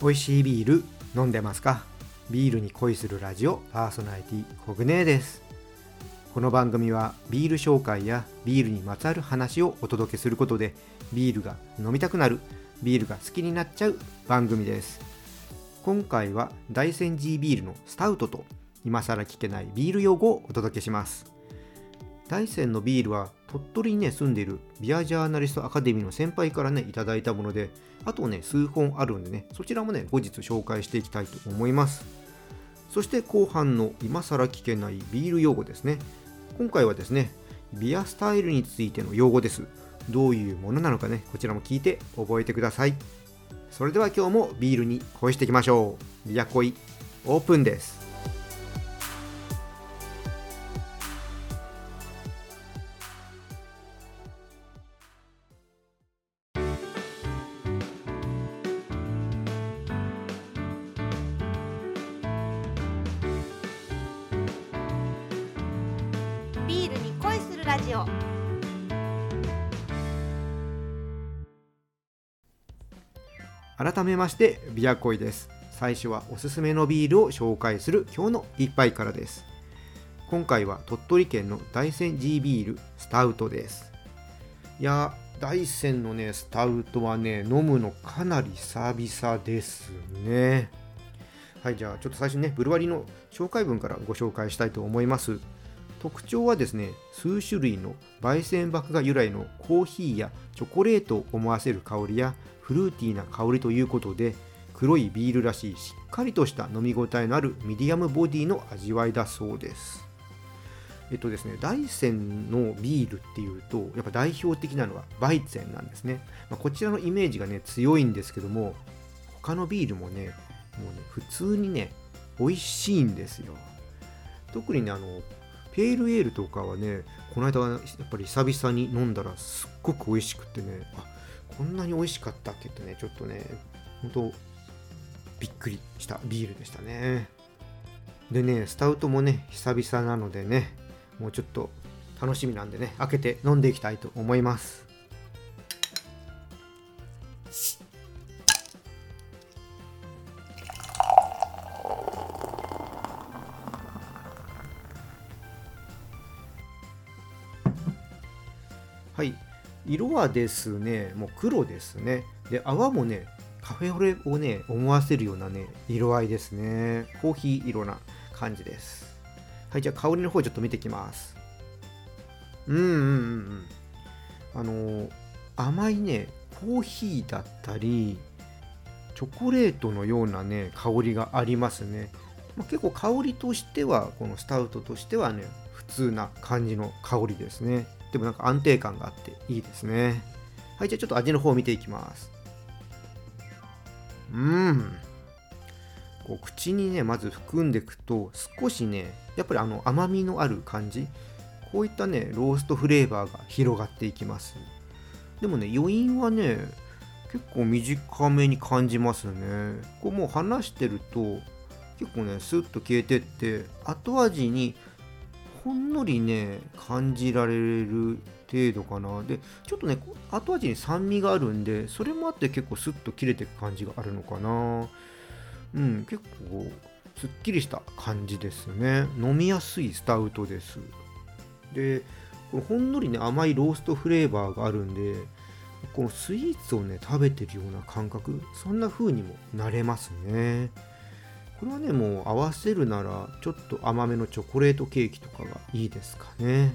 美味しいビール飲んでますか？ビールに恋するラジオパーソナリティコグネです。この番組はビール紹介やビールにまつわる話をお届けすることでビールが飲みたくなるビールが好きになっちゃう番組です。今回は大山寺ビールのスタウトと今更聞けないビール用語をお届けします。大山のビールは鳥取にね住んでいるビアジャーナリストアカデミーの先輩からねいただいたものであとね数本あるんでねそちらもね後日紹介していきたいと思います。そして後半の今更聞けないビール用語ですね。今回はですねビアスタイルについての用語です。どういうものなのかねこちらも聞いて覚えてください。それでは今日もビールに恋していきましょう。ビア恋オープンです。ラジオ。改めましてビアコイです。最初はおすすめのビールを紹介する今日の一杯からです。今回は鳥取県の大山寺ビールスタウトです。いや大山のねスタウトはね飲むのかなり久々ですね。はいじゃあちょっと最初にねブルワリーの紹介文からご紹介したいと思います。特徴はですね数種類の焙煎麦芽由来のコーヒーやチョコレートを思わせる香りやフルーティーな香りということで黒いビールらしいしっかりとした飲み応えのあるミディアムボディの味わいだそうですえっとですね大山のビールっていうとやっぱ代表的なのはヴァイツェンなんですね、まあ、こちらのイメージがね強いんですけども他のビールもねもうね普通にね美味しいんですよ特にねあのペールエールとかはねこの間やっぱり久々に飲んだらすっごく美味しくってねあこんなに美味しかったって言ってねちょっとね本当びっくりしたビールでしたね。でねスタウトもね久々なのでねもうちょっと楽しみなんでね開けて飲んでいきたいと思います。はい。色はですねもう黒ですね。で泡もねカフェオレをね思わせるようなね色合いですね。コーヒー色な感じです。はいじゃあ香りの方ちょっと見ていきます。うんうんうんうん。あのー甘いねコーヒーだったりチョコレートのようなね香りがありますね、まあ、結構香りとしてはこのスタウトとしてはね普通な感じの香りですね。でもなんか安定感があっていいですね。はいじゃあちょっと味の方を見ていきます。うん。こう口にねまず含んでいくと少しねやっぱりあの甘みのある感じ。こういったねローストフレーバーが広がっていきます。でもね余韻はね結構短めに感じますね。こうもう話してると結構ねスッと消えてって後味にほんのりね感じられる程度かな。でちょっとね後味に酸味があるんでそれもあって結構スッと切れていく感じがあるのかな。うん結構すっきりした感じですね。飲みやすいスタウトです。でこのほんのりね甘いローストフレーバーがあるんでこのスイーツをね食べてるような感覚そんな風にもなれますね。これはねもう合わせるならちょっと甘めのチョコレートケーキとかがいいですかね。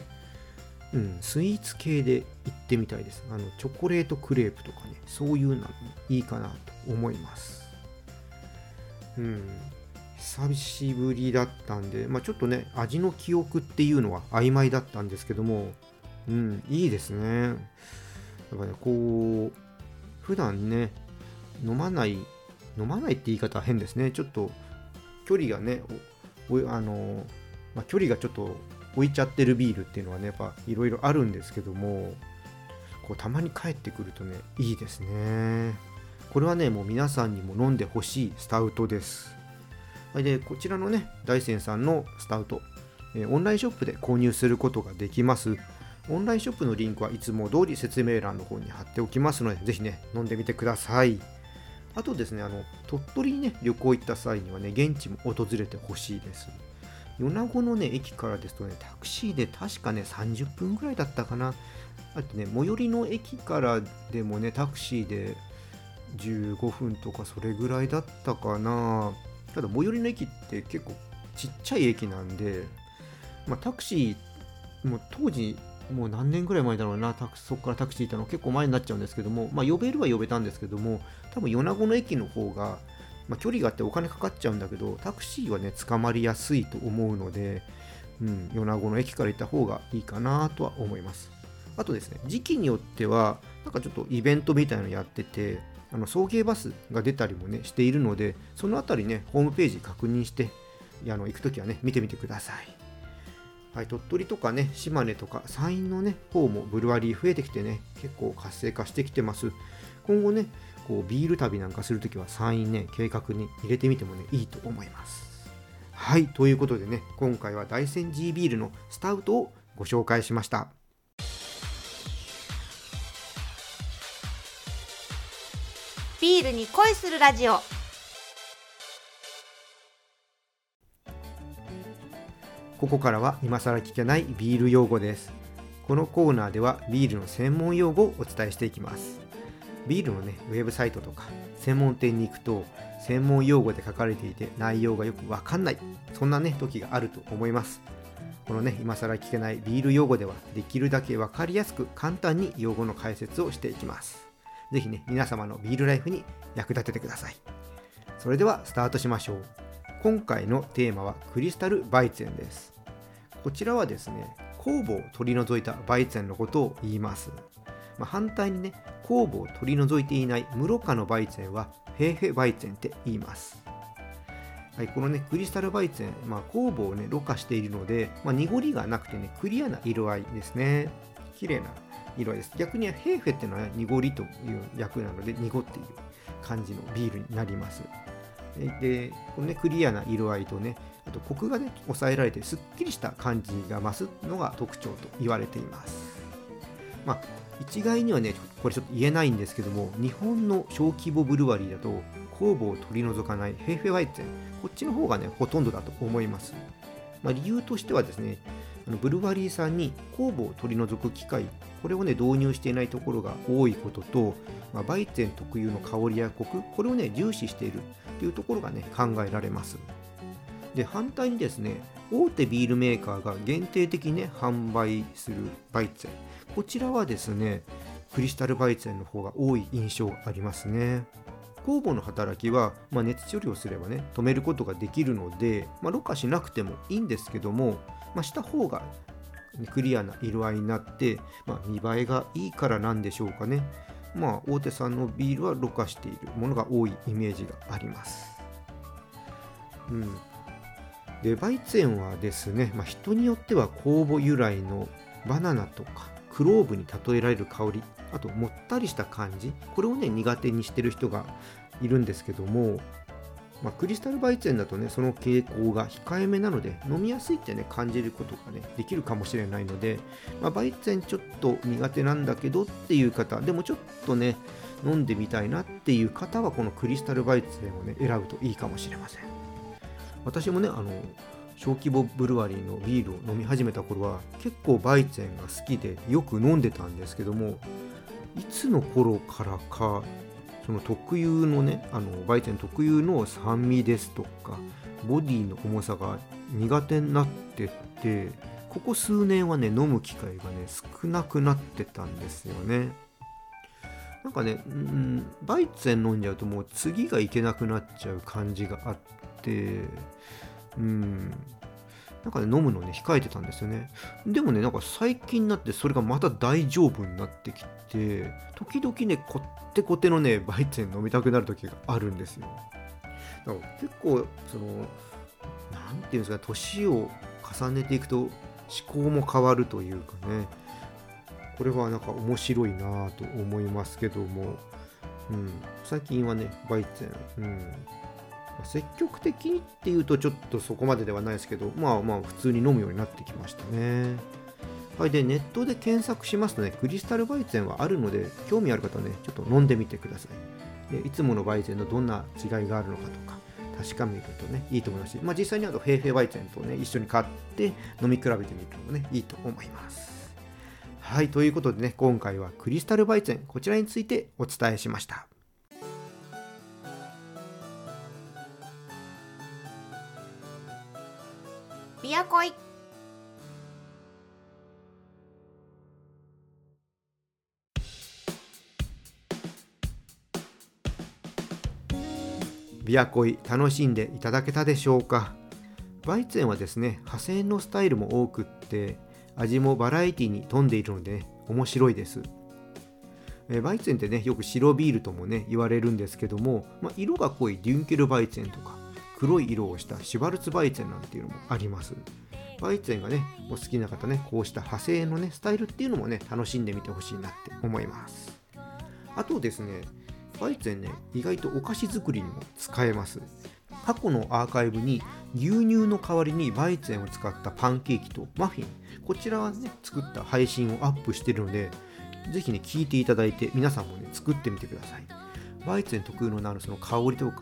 うんスイーツ系で行ってみたいです。あのチョコレートクレープとかねそういうのもいいかなと思います。うん久しぶりだったんで、まあ、ちょっとね味の記憶っていうのは曖昧だったんですけどもうんいいですね。やっぱねこう普段ね飲まない飲まないって言い方は変ですね。ちょっと距離がねおおあの、まあ、距離がちょっと置いちゃってるビールっていうのはねやっぱいろいろあるんですけどもこうたまに帰ってくるとねいいですね。これはねもう皆さんにも飲んでほしいスタウトです。はいでこちらのね大山さんのスタウト、えオンラインショップで購入することができます。オンラインショップのリンクはいつも通り説明欄の方に貼っておきますのでぜひね飲んでみてください。あとですねあの鳥取にね旅行行った際にはね現地も訪れてほしいです。米子のね駅からですとねタクシーで確かね30分ぐらいだったかな。あとね最寄りの駅からでもねタクシーで15分とかそれぐらいだったかな。ただ最寄りの駅って結構ちっちゃい駅なんで、まあ、タクシーも当時もう何年ぐらい前だろうなそこからタクシー行ったの結構前になっちゃうんですけども、まあ、呼べるは呼べたんですけども多分米子の駅の方が、まあ、距離があってお金かかっちゃうんだけどタクシーはね捕まりやすいと思うので、うん、米子の駅から行った方がいいかなとは思います。あとですね時期によってはなんかちょっとイベントみたいなのやっててあの送迎バスが出たりもねしているのでそのあたりねホームページ確認してあの行くときはね見てみてください。はい、鳥取とかね、島根とか山陰のね、方もブルワリー増えてきてね、結構活性化してきてます。今後ね、こうビール旅なんかするときは山陰ね、計画に入れてみてもね、いいと思います。はい、ということでね、今回は大山 G ビールのスタウトをご紹介しました。ビールに恋するラジオここからは今更聞けないビール用語です。このコーナーではビールの専門用語をお伝えしていきます。ビールのね、ウェブサイトとか専門店に行くと専門用語で書かれていて内容がよくわかんない。そんなね、時があると思います。このね、今更聞けないビール用語ではできるだけわかりやすく簡単に用語の解説をしていきます。ぜひね、皆様のビールライフに役立ててください。それではスタートしましょう。今回のテーマはクリスタルバイツェンです。こちらはですね、酵母を取り除いたバイツェンのことを言います。まあ、反対にね、酵母を取り除いていない無ろ過のバイツェンはフェーフェバイツェンって言います。はい、このね、クリスタルバイツェン、まあ、酵母をね、ろ過しているので、まあ、濁りがなくてね、クリアな色合いですね。綺麗な色合いです。逆にヘーフェっていうのは濁りという役なので、濁っている感じのビールになります。で、このね、クリアな色合いとね、あとコクがね、抑えられてすっきりした感じが増すのが特徴と言われています。まあ、一概にはね、これちょっと言えないんですけども、日本の小規模ブルワリーだと、酵母を取り除かないヘーフェワイツェン、こっちの方がね、ほとんどだと思います。まあ、理由としてはですね、ブルワリーさんに酵母を取り除く機械、これをね、導入していないところが多いことと、まあ、バイツェン特有の香りやコク、これをね、重視しているというところがね、考えられます。で、反対にですね、大手ビールメーカーが限定的にね、販売するバイツェン。こちらはですね、クリスタルバイツェンの方が多い印象がありますね。酵母の働きは、まあ、熱処理をすればね止めることができるので、まあ、ろ過しなくてもいいんですけども、まあ、した方がクリアな色合いになって、まあ、見栄えがいいからなんでしょうかね。まあ、大手さんのビールはろ過しているものが多いイメージがあります。うん。で、バイツェンはですね、まあ、人によっては酵母由来のバナナとかクローブに例えられる香り、あともったりした感じ、これをね、苦手にしてる人がいるんですけども、まあ、クリスタルバイツェンだとね、その傾向が控えめなので、飲みやすいってね、感じることがね、できるかもしれないので、まあ、バイツェンちょっと苦手なんだけどっていう方、でもちょっとね、飲んでみたいなっていう方は、このクリスタルバイツェンをね、選ぶといいかもしれません。私もね、あの、小規模ブルワリーのビールを飲み始めた頃は結構バイツェンが好きでよく飲んでたんですけどもいつの頃からかその特有のねあのバイテン特有の酸味ですとかボディの重さが苦手になってってここ数年はね飲む機会がね少なくなってたんですよね。なんかね、うん、バイツェン飲んじゃうともう次がいけなくなっちゃう感じがあってうんなんかね、飲むのね、控えてたんですよね。でもね、なんか最近になってそれがまた大丈夫になってきて、時々ね、こってこてのね、バイツェン飲みたくなる時があるんですよ。だから結構、その、なんていうんですか、年を重ねていくと思考も変わるというかね、これはなんか面白いなと思いますけども、うん、最近はね、バイツェン、うん、積極的にっていうとちょっとそこまでではないですけど、まあまあ普通に飲むようになってきましたね。はい、で、ネットで検索しますとね、クリスタルバイツェンはあるので、興味ある方はね、ちょっと飲んでみてくださいで。いつものバイゼンのどんな違いがあるのかとか確かめるとねいいと思いますし、まあ、実際にあとヘイフェイバイゼンとね一緒に買って飲み比べてみるのもねいいと思いますはいということでね今回はクリスタルバイゼンこちらについてお伝えしましたビアコイビアコイ楽しんでいただけたでしょうか？バイツェンはですね派生のスタイルも多くって味もバラエティに富んでいるので、ね、面白いです。えバイツェンってねよく白ビールともね言われるんですけども、まあ、色が濃いデュンケルバイツェンとか黒い色をしたシュバルツバイツェンなんていうのもあります。バイツェンがねお好きな方ねこうした派生のねスタイルっていうのもね楽しんでみてほしいなって思います。あとですねバイツェンね意外とお菓子作りにも使えます。過去のアーカイブに牛乳の代わりにバイツェンを使ったパンケーキとマフィン。こちらはね作った配信をアップしてるのでぜひね聞いていただいて皆さんもね作ってみてください。バイツェン特有のなるその香りとか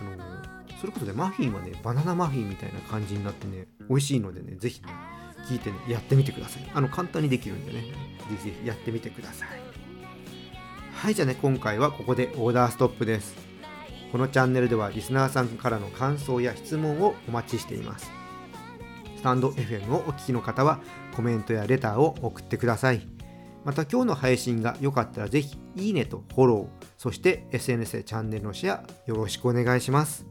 あのそれこそねマフィンはねバナナマフィンみたいな感じになってね美味しいのでねぜひね聞いてねやってみてください。あの簡単にできるんでねぜひぜひやってみてください。はいじゃあね今回はここでオーダーストップです。このチャンネルではリスナーさんからの感想や質問をお待ちしています。スタンド FM をお聞きの方はコメントやレターを送ってください。また今日の配信が良かったらぜひいいねとフォローそして SNS でチャンネルのシェアよろしくお願いします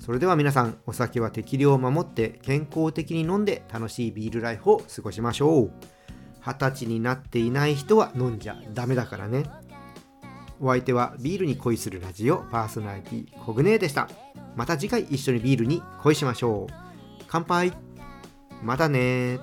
それでは皆さんお酒は適量を守って健康的に飲んで楽しいビールライフを過ごしましょう。二十歳になっていない人は飲んじゃダメだからね。お相手はビールに恋するラジオパーソナリティコグネーでした。また次回一緒にビールに恋しましょう。乾杯。またね